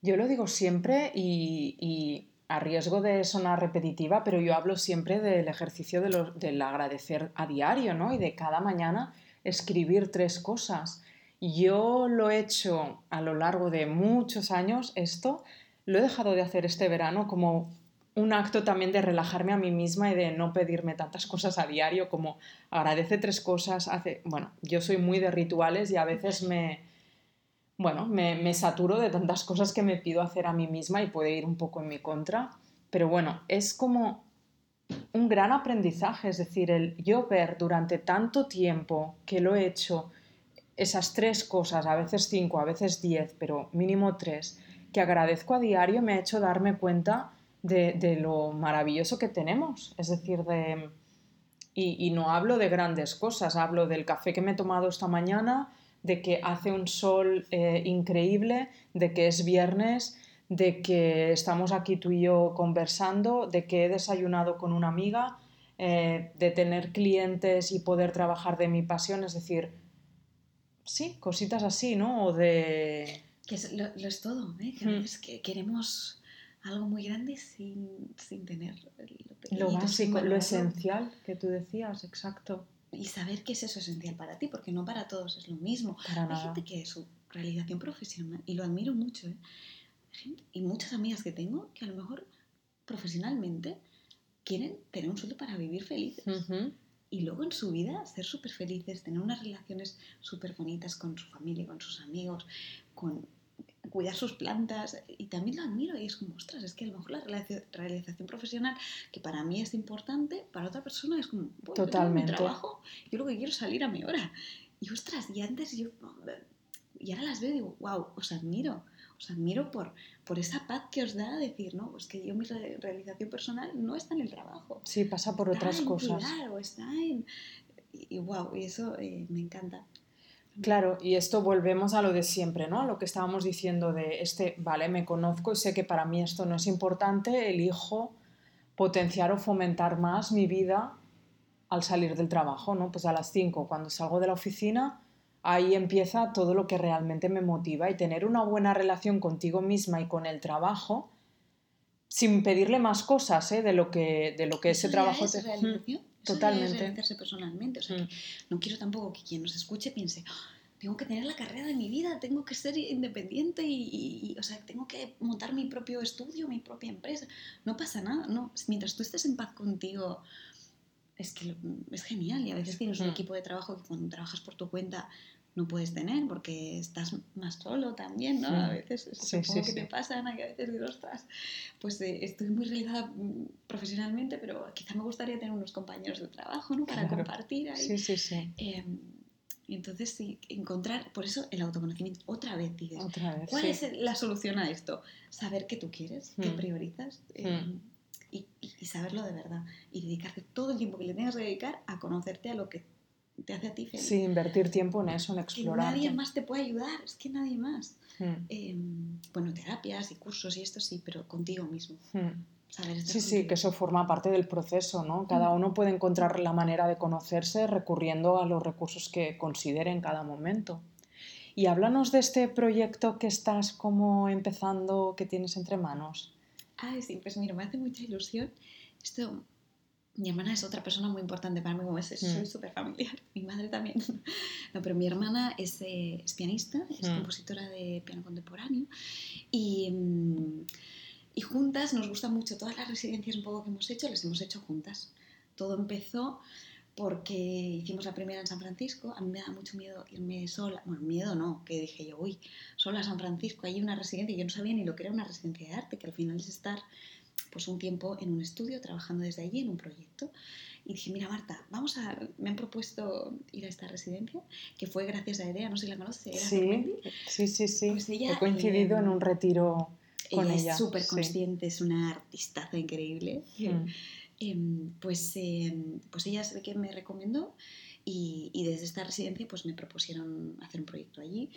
Yo lo digo siempre y, y, a riesgo de sonar repetitiva, pero yo hablo siempre del ejercicio de del agradecer a diario, ¿no? Y de cada mañana escribir tres cosas yo lo he hecho a lo largo de muchos años, esto lo he dejado de hacer este verano como un acto también de relajarme a mí misma y de no pedirme tantas cosas a diario como agradece tres cosas, hace... Bueno, yo soy muy de rituales y a veces me... Bueno, me, me saturo de tantas cosas que me pido hacer a mí misma y puede ir un poco en mi contra. Pero bueno, es como un gran aprendizaje, es decir, el yo ver durante tanto tiempo que lo he hecho esas tres cosas, a veces cinco, a veces diez, pero mínimo tres, que agradezco a diario, me ha hecho darme cuenta de, lo maravilloso que tenemos. Es decir, de... Y, no hablo de grandes cosas, hablo del café que me he tomado esta mañana, de que hace un sol eh, increíble, de que es viernes, de que estamos aquí tú y yo conversando, de que he desayunado con una amiga, eh, de tener clientes y poder trabajar de mi pasión, es decir, sí, cositas así, ¿no? O de... Que lo, es todo, ¿eh? Que, mm. que queremos algo muy grande sin, tener lo, básico, lo esencial que tú decías, exacto. Y saber qué es eso esencial para ti, porque no para todos es lo mismo. Hay gente que su realización profesional, y lo admiro mucho, ¿eh? y muchas amigas que tengo que a lo mejor profesionalmente quieren tener un sueldo para vivir felices. Y luego en su vida ser súper felices, tener unas relaciones súper bonitas con su familia, con sus amigos, con cuidar sus plantas y también lo admiro y es como, ostras, es que a lo mejor la realización profesional que para mí es importante, para otra persona es como, Totalmente. mi trabajo, yo lo que quiero es salir a mi hora. Y ostras, y antes yo, y ahora las veo y digo, wow, os admiro, os admiro por, por esa paz que os da decir, no, pues que yo mi realización personal no está en el trabajo. Sí, pasa por otras cosas. Claro, está en... Y, wow, y eso eh, me encanta. Claro, y esto volvemos a lo de siempre, ¿no? A lo que estábamos diciendo de este, vale, me conozco y sé que para mí esto no es importante, elijo potenciar o fomentar más mi vida al salir del trabajo, ¿no? Pues a las 5, cuando salgo de la oficina, ahí empieza todo lo que realmente me motiva y tener una buena relación contigo misma y con el trabajo sin pedirle más cosas ¿eh? de lo que de lo que ese trabajo te Totalmente. personalmente. O sea, mm. no quiero tampoco que quien nos escuche piense, ah, tengo que tener la carrera de mi vida, tengo que ser independiente y, o sea, tengo que montar mi propio estudio, mi propia empresa. No pasa nada, no. Mientras tú estés en paz contigo, es que es genial. Y a veces tienes un equipo de trabajo que cuando trabajas por tu cuenta no puedes tener porque estás más solo también, ¿no? A veces sí, supongo que te pasan, a veces digo, ostras, pues eh, estoy muy realizada mm, profesionalmente, pero quizá me gustaría tener unos compañeros de trabajo, ¿no? Para compartir ahí. Sí, sí, sí. Em, entonces, sí, encontrar, por eso el autoconocimiento, otra vez dices, ¿cuál es la solución a esto? Saber qué tú quieres, qué mm. priorizas. Em, mm. Y, y, saberlo de verdad. Y dedicarte todo el tiempo que le tengas que dedicar a conocerte a lo que te hace a ti feliz. Sí, invertir tiempo en eso, en explorar. nadie más te puede ayudar, es que nadie más. Hmm. Em, bueno, terapias y cursos y esto sí, pero contigo mismo. Hmm. sí, sí, que eso forma parte del proceso, ¿no? Cada hmm. uno puede encontrar la manera de conocerse recurriendo a los recursos que considere en cada momento. Y háblanos de este proyecto que estás como empezando, que tienes entre manos. Ay, sí, pues mira, me hace mucha ilusión. Esto mi hermana es otra persona muy importante para mí, como es, soy mm. súper familiar, mi madre también. No, pero mi hermana es, eh, es pianista, es mm. compositora de piano contemporáneo y, mm, y juntas nos gusta mucho, todas las residencias un poco que hemos hecho, las hemos hecho juntas. Todo empezó porque hicimos la primera en San Francisco, a mí me da mucho miedo irme sola, bueno, miedo no, que dije yo, uy, sola a San Francisco, hay una residencia, yo no sabía ni lo que era una residencia de arte, que al final es estar pues un tiempo en un estudio trabajando desde allí en un proyecto. Y dije, mira Marta, vamos a, me han propuesto ir a esta residencia, que fue gracias a Erea, no sé si la conoces, sí, sí, sí, sí, pues He coincidido en un retiro con ella. es súper consciente, es una artistaza increíble. Mm. Em, pues, em, pues ella que me recomendó y, y, desde esta residencia pues me propusieron hacer un proyecto allí.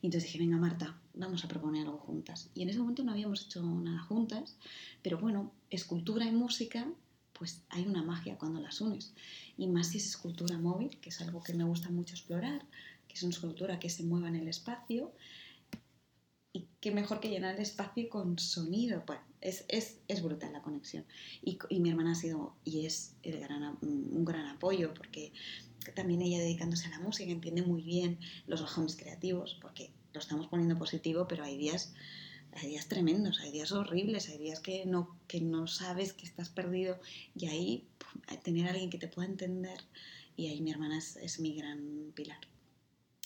Y entonces dije, venga Marta, vamos a proponer algo juntas. Y en ese momento no habíamos hecho nada juntas, pero bueno, escultura y música, pues hay una magia cuando las unes. Y más si es escultura móvil, que es algo que me gusta mucho explorar, que es una escultura que se mueva en el espacio. Y qué mejor que llenar el espacio con sonido. Bueno, es, es, es brutal la conexión. Y, y, mi hermana ha sido y es un gran apoyo porque también ella dedicándose a la música entiende muy bien los bajones creativos, porque lo estamos poniendo positivo, pero hay días, hay días tremendos, hay días horribles, hay días que no, que no sabes que estás perdido y ahí tener alguien que te pueda entender y ahí mi hermana es, mi gran pilar.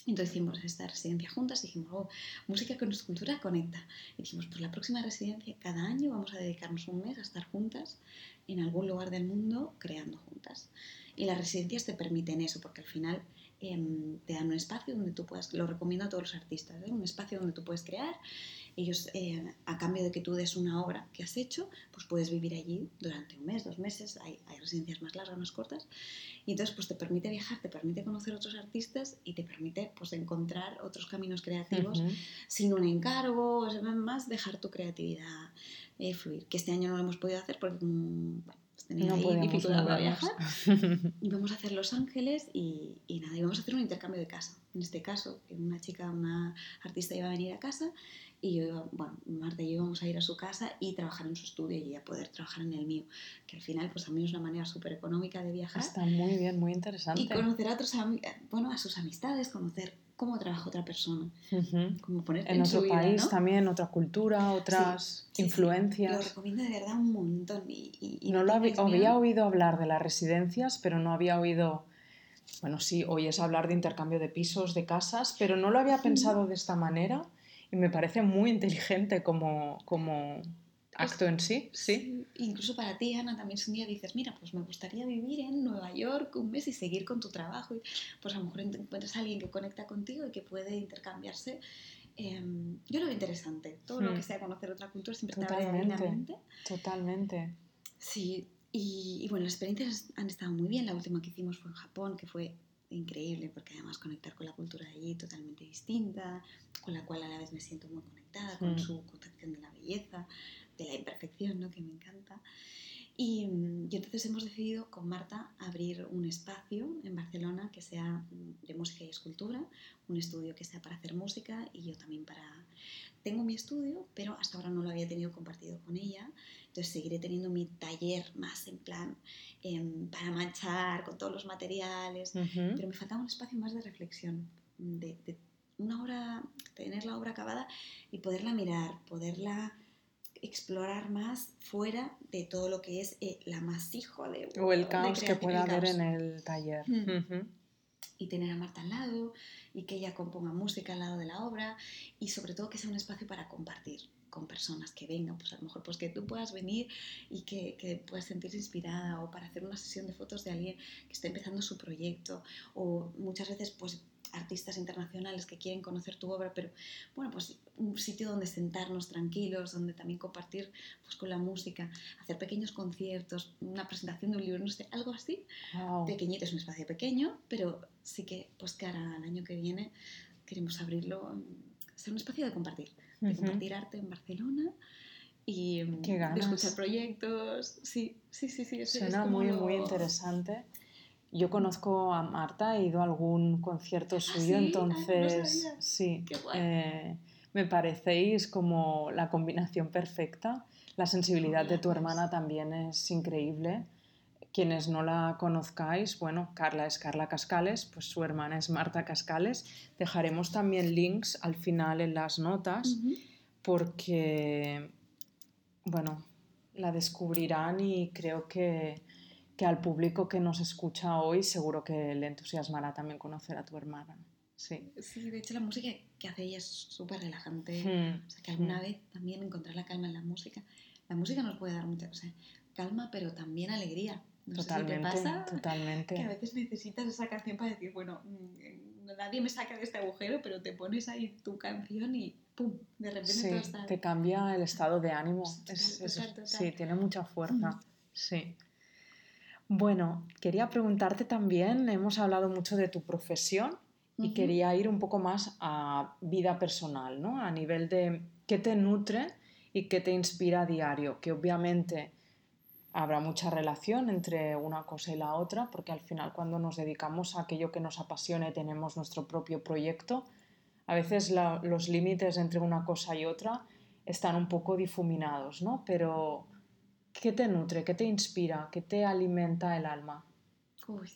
Entonces hicimos esta residencia juntas y dijimos, oh, música con escultura conecta. Y dijimos, pues la próxima residencia, cada año vamos a dedicarnos un mes a estar juntas en algún lugar del mundo creando juntas. Y las residencias te permiten eso, porque al final em, te dan un espacio donde tú puedas, lo recomiendo a todos los artistas, ¿eh? un espacio donde tú puedes crear ellos, eh, a cambio de que tú des una obra que has hecho, pues puedes vivir allí durante un mes, dos meses, hay, hay residencias más largas, más cortas, y entonces pues te permite viajar, te permite conocer otros artistas y te permite pues encontrar otros caminos creativos sin un encargo, es más dejar tu creatividad eh, fluir, que este año no lo hemos podido hacer porque bueno, no ahí dificultad para viajar. y vamos a hacer Los Ángeles y, y, nada, y vamos a hacer un intercambio de casa. En este caso, una chica, una artista iba a venir a casa y yo bueno, Marta y yo íbamos a ir a su casa y trabajar en su estudio y a poder trabajar en el mío. Que al final, pues a mí es una manera súper económica de viajar. Está muy bien, muy interesante. Y conocer a otros, bueno, a sus amistades, conocer cómo trabaja otra persona. como en, otro país también, otra cultura, otras influencias. lo recomiendo de verdad un montón. Y, no lo había, oído hablar de las residencias, pero no había oído... Bueno, sí, oyes hablar de intercambio de pisos, de casas, pero no lo había pensado de esta manera y me parece muy inteligente como, como acto en sí, sí. Incluso para ti, Ana, también si un día dices, mira, pues me gustaría vivir en Nueva York un mes y seguir con tu trabajo. Y, pues a lo mejor encuentras a alguien que conecta contigo y que puede intercambiarse. Em, yo lo veo interesante. Todo lo hmm. que sea conocer otra cultura siempre Totalmente. te abre Totalmente. Sí, y, y, bueno, las experiencias han estado muy bien. La última que hicimos fue en Japón, que fue increíble porque además conectar con la cultura de allí totalmente distinta, con la cual a la vez me siento muy conectada, con hmm. su concepción de la belleza, de la imperfección, ¿no? que me encanta. Y, y, entonces hemos decidido con Marta abrir un espacio en Barcelona que sea de música y escultura, un estudio que sea para hacer música y yo también para... Tengo mi estudio, pero hasta ahora no lo había tenido compartido con ella, entonces seguiré teniendo mi taller más en plan em, para manchar con todos los materiales, pero me faltaba un espacio más de reflexión, de, de una hora, tener la obra acabada y poderla mirar, poderla explorar más fuera de todo lo que es eh, la masijo de... O el caos que pueda haber en el taller. Mm. Y tener a Marta al lado y que ella componga música al lado de la obra y sobre todo que sea un espacio para compartir con personas que vengan, pues a lo mejor pues que tú puedas venir y que, que puedas sentirse inspirada o para hacer una sesión de fotos de alguien que está empezando su proyecto o muchas veces pues artistas internacionales que quieren conocer tu obra, pero bueno, pues un sitio donde sentarnos tranquilos, donde también compartir pues, con la música, hacer pequeños conciertos, una presentación de un libro, no sé, algo así. Pequeñito, es un espacio pequeño, pero sí que pues cara al año que viene queremos abrirlo, ser un espacio de compartir, de compartir arte en Barcelona y de escuchar proyectos. Sí, sí, sí, sí. Suena muy, muy interesante. Yo conozco a Marta, he ido a algún concierto ¿Ah, suyo, entonces sí, eh, me parecéis como la combinación perfecta. La sensibilidad de tu hermana también es increíble. Quienes no la conozcáis, bueno, Carla es Carla Cascales, pues su hermana es Marta Cascales. Dejaremos también links al final en las notas porque, bueno, la descubrirán y creo que que al público que nos escucha hoy seguro que le entusiasmará también conocer a tu hermana. Sí. sí, de hecho la música que hace ella es súper relajante. Hmm. O sea, que alguna hmm. vez también encontrar la calma en la música. La música nos puede dar mucha calma, pero también alegría. Totalmente, pasa, totalmente. Que a veces necesitas esa canción para decir, bueno, mm, nadie me saca de este agujero, pero te pones ahí tu canción y ¡pum! De repente todo está... te cambia el estado de ánimo. Sí, tiene mucha fuerza. Sí. Bueno, quería preguntarte también, hemos hablado mucho de tu profesión y quería ir un poco más a vida personal, ¿no? A nivel de qué te nutre y qué te inspira a diario, que obviamente habrá mucha relación entre una cosa y la otra, porque al final cuando nos dedicamos a aquello que nos apasiona y tenemos nuestro propio proyecto, a veces los límites entre una cosa y otra están un poco difuminados, ¿no? Pero ¿Qué te nutre? ¿Qué te inspira? ¿Qué te alimenta el alma? Uy,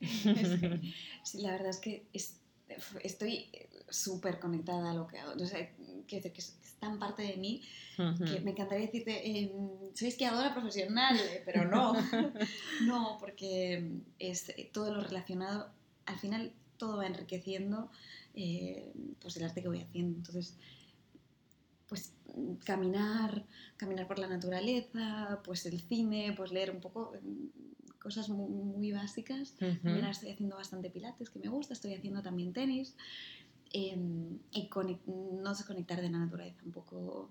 la verdad es que estoy súper conectada a lo que hago. Que, que, es tan parte de mí que me encantaría decirte, eh, soy esquiadora profesional, pero no. no, porque es todo lo relacionado, al final todo va enriqueciendo eh, pues el arte que voy haciendo. Entonces, pues caminar, caminar por la naturaleza, pues el cine, pues leer un poco mm, cosas muy, básicas. Estoy haciendo bastante pilates, que me gusta, estoy haciendo también tenis. Em, y no desconectar de la naturaleza un poco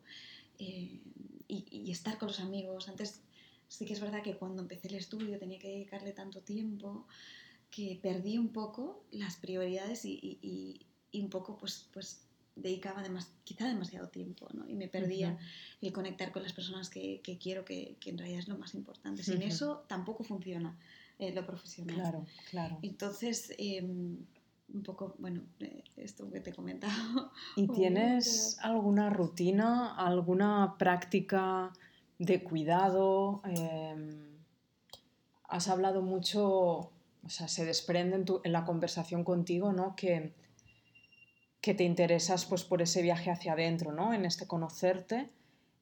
eh, y, estar con los amigos. Antes sí que es verdad que cuando empecé el estudio tenía que dedicarle tanto tiempo que perdí un poco las prioridades y, un poco pues, pues dedicaba quizá demasiado tiempo ¿no? y me perdía el conectar con las personas que, quiero, que, en realidad es lo más importante. Sin eso tampoco funciona eh, lo profesional. Claro, claro. Entonces, em, un poco, bueno, esto que te he comentado. ¿Y tienes alguna rutina, alguna práctica de cuidado? Em, has hablado mucho, o sea, se desprende en, en la conversación contigo, ¿no? Que que te interesas pues, por ese viaje hacia adentro, ¿no? en este conocerte.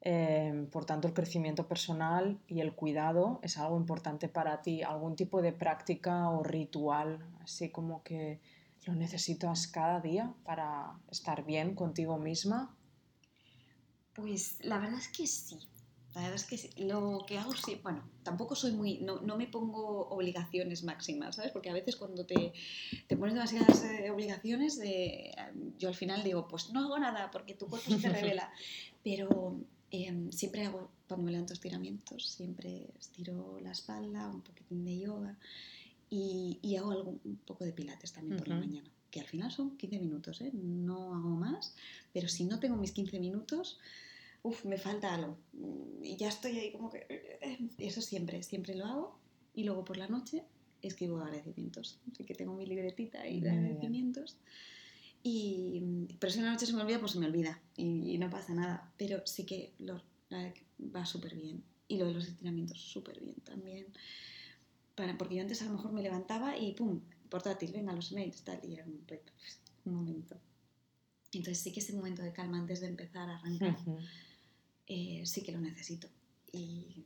Em, por tanto, el crecimiento personal y el cuidado es algo importante para ti. ¿Algún tipo de práctica o ritual, así como que lo necesitas cada día para estar bien contigo misma? Pues la verdad es que sí. La verdad es que lo que hago sí, bueno, tampoco soy muy, no, no, me pongo obligaciones máximas, ¿sabes? Porque a veces cuando te, te pones demasiadas eh, obligaciones, de, yo al final digo, pues no hago nada porque tu cuerpo se revela. Pero em, siempre hago, cuando me levanto estiramientos, siempre estiro la espalda, un poquitín de yoga y, y hago algo, un poco de pilates también por la mañana, que al final son 15 minutos, ¿eh? No hago más, pero si no tengo mis 15 minutos uff, me falta algo. Y ya estoy ahí como que... Eh, eso siempre, siempre lo hago. Y luego por la noche escribo agradecimientos. Así que tengo mi libretita y de agradecimientos. Y, pero si una noche se me olvida, pues se me olvida. Y, no pasa nada. Pero sí que lo, va súper bien. Y lo de los estiramientos súper bien también. Para, porque yo antes a lo mejor me levantaba y pum, portátil, venga, los mails, tal. Y era un, un momento. Entonces sí que ese momento de calma antes de empezar a arrancar. Eh, sí que lo necesito. Y,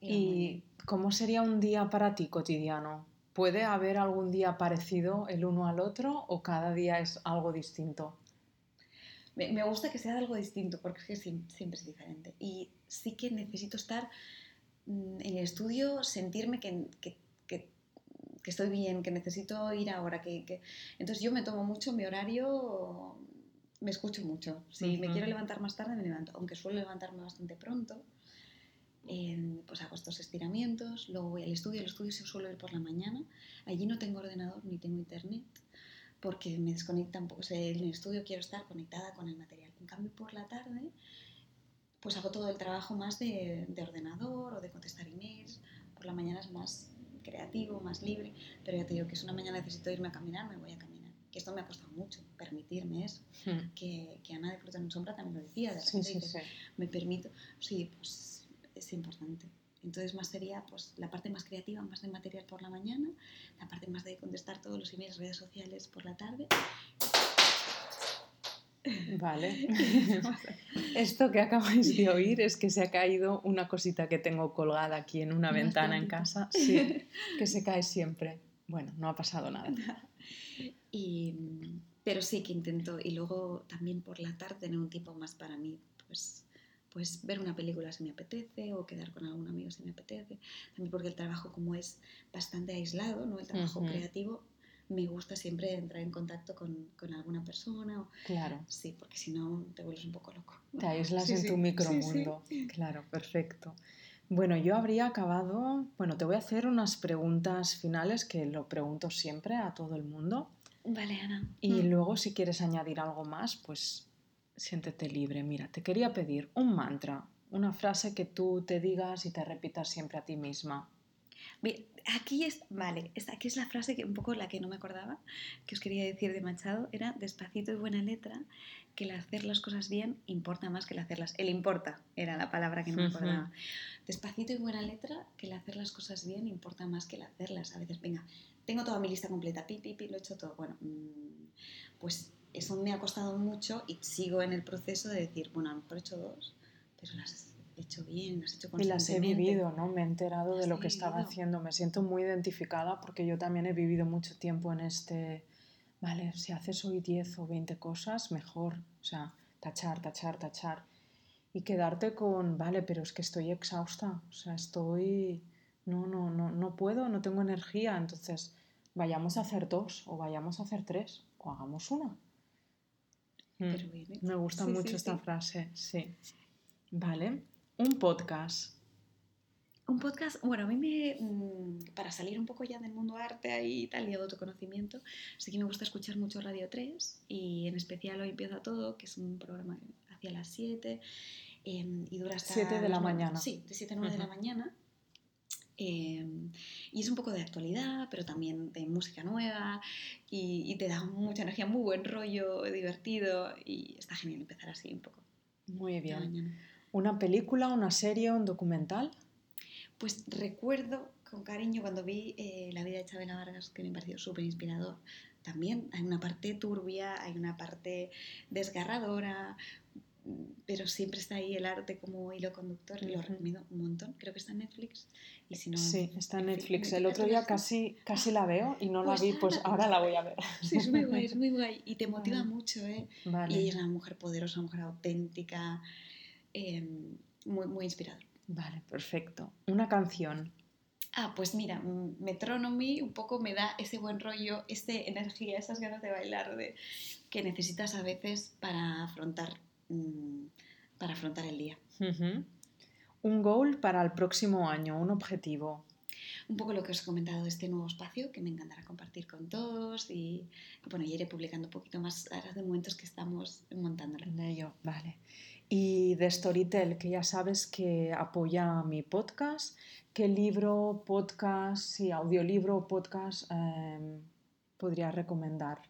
y, cómo sería un día para ti cotidiano? ¿Puede haber algún día parecido el uno al otro o cada día es algo distinto? Me, gusta que sea algo distinto porque es que siempre, es diferente. Y sí que necesito estar en el estudio, sentirme que, que, que, estoy bien, que necesito ir ahora. Que, Entonces yo me tomo mucho mi horario me escucho mucho. Si me quiero levantar más tarde, me levanto. Aunque suelo levantarme bastante pronto, pues hago estos estiramientos, luego voy al estudio. El estudio se suele ir por la mañana. Allí no tengo ordenador ni tengo internet porque me desconecta un poco. en el estudio quiero estar conectada con el material. En cambio, por la tarde, pues hago todo el trabajo más de, de ordenador o de contestar emails. Por la mañana es más creativo, más libre, pero ya te digo que es una mañana necesito irme a caminar, me voy a caminar esto me ha costado mucho, permitirme eso, hmm. que, que, Ana de Fruta en Sombra también lo decía, de sí, sí, sí. me permito, sí, pues es importante. Entonces más sería pues, la parte más creativa, más de material por la mañana, la parte más de contestar todos los emails, redes sociales por la tarde. Vale. Esto que acabáis de oír es que se ha caído una cosita que tengo colgada aquí en una ventana en casa. Sí, que se cae siempre. Bueno, no ha pasado nada. Y, pero sí que intento, y luego también por la tarde tener un tiempo más para mí, pues, pues ver una película si me apetece o quedar con algún amigo si me apetece. También porque el trabajo como es bastante aislado, ¿no? el trabajo creativo, me gusta siempre entrar en contacto con, con, alguna persona. O, claro. Sí, porque si no te vuelves un poco loco. Te aíslas en tu micromundo. claro, perfecto. Bueno, yo habría acabado, bueno, te voy a hacer unas preguntas finales que lo pregunto siempre a todo el mundo. Vale, Ana. Y mm. luego si quieres añadir algo más, pues siéntete libre. Mira, te quería pedir un mantra, una frase que tú te digas y te repitas siempre a ti misma. Aquí es, vale, aquí es la frase que un poco la que no me acordaba, que os quería decir de Machado, era despacito y buena letra, que el hacer las cosas bien importa más que el hacerlas. El importa era la palabra que no me acordaba. Despacito y buena letra, que el hacer las cosas bien importa más que el hacerlas. A veces, venga, tengo toda mi lista completa, pi, pi, pi, lo he hecho todo. Bueno, mm, pues eso me ha costado mucho y sigo en el proceso de decir, bueno, a lo mejor he hecho dos, pero las hecho bien, has hecho Y las he vivido, ¿no? Me he enterado de lo que estaba haciendo. Me siento muy identificada porque yo también he vivido mucho tiempo en este, vale, si haces hoy 10 o 20 cosas, mejor. O sea, tachar, tachar, tachar. Y quedarte con, vale, pero es que estoy exhausta. O sea, estoy, no, no, no, no puedo, no tengo energía. Entonces, vayamos a hacer dos o vayamos a hacer tres o hagamos una. Mm. Pero ¿eh? Me gusta Sí, mucho sí, esta sí. frase, sí. Vale. Un podcast. Un podcast, bueno, a mí me, mm, para salir un poco ya del mundo arte ahí y tal, y de autoconocimiento, sí que me gusta escuchar mucho Radio 3 y en especial Hoy Empieza Todo, que es un programa hacia las 7 eh, y dura hasta... Siete de la mañana. Sí, de 7 a 9 de la mañana. Eh, y es un poco de actualidad, pero también de música nueva y, y te da mucha energía, muy buen rollo, divertido y está genial empezar así un poco. Muy bien. ¿Una película, una serie, un documental? Pues recuerdo con cariño cuando vi eh, La vida de Chabela Vargas, que me pareció súper inspirador. También hay una parte turbia, hay una parte desgarradora, pero siempre está ahí el arte como hilo conductor y lo recomiendo un montón. Creo que está en Netflix. Y si no, Sí, está en Netflix. El otro día casi, casi la veo y no la Pues vi, pues ahora la voy a ver. Sí, es muy guay, es muy guay. Y te motiva Vale. mucho, ¿eh? Vale. Y ella es una mujer poderosa, una mujer auténtica, eh, muy, muy inspirador. Vale, perfecto. Una canción. Ah, pues mira, mm, Metronomy un poco me da ese buen rollo, esa energía, esas ganas de bailar de, que necesitas a veces para afrontar, mm, para afrontar el día. Ujú. Un goal para el próximo año, un objetivo. Un poco lo que os he comentado de este nuevo espacio que me encantará compartir con todos y bueno, y iré publicando un poquito más ahora de momentos que estamos montándolo. En ello, vale. Y de Storytel, que ya sabes que apoya mi podcast. ¿Qué libro, podcast, sí, audiolibro o podcast em, podrías recomendar?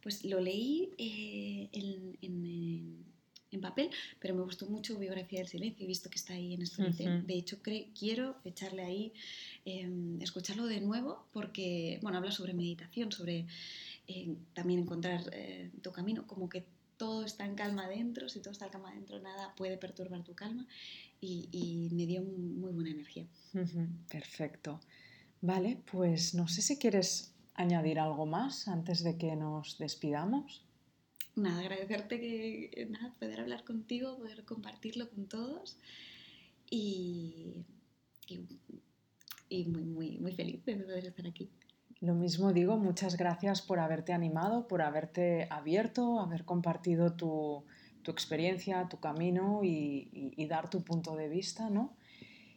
Pues lo leí eh, en, en- papel, pero me gustó mucho Biografía del Silencio, he visto que está ahí en Storytel. De hecho, quiero echarle ahí, eh, escucharlo de nuevo, porque, bueno, habla sobre meditación, sobre eh, también encontrar eh, tu camino, como que todo está en calma dentro, si todo está en calma dentro, nada puede perturbar tu calma, y, y me dio muy buena energía. Perfecto. Vale, pues no sé si quieres añadir algo más antes de que nos despidamos. Nada, agradecerte que nada, poder hablar contigo, poder compartirlo con todos y, y, y muy, muy, muy feliz de poder estar aquí. Lo mismo digo, muchas gracias por haberte animado, por haberte abierto, haber compartido tu, tu experiencia, tu camino y, dar tu punto de vista, ¿no?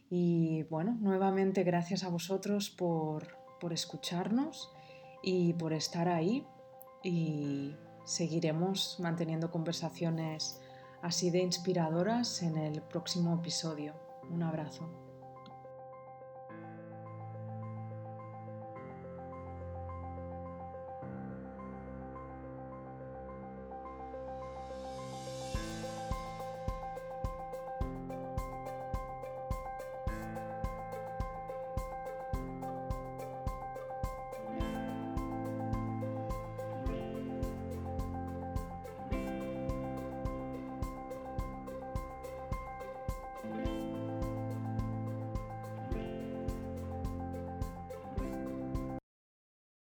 Y bueno, nuevamente gracias a vosotros por, por escucharnos y por estar ahí y seguiremos manteniendo conversaciones así de inspiradoras en el próximo episodio. Un abrazo.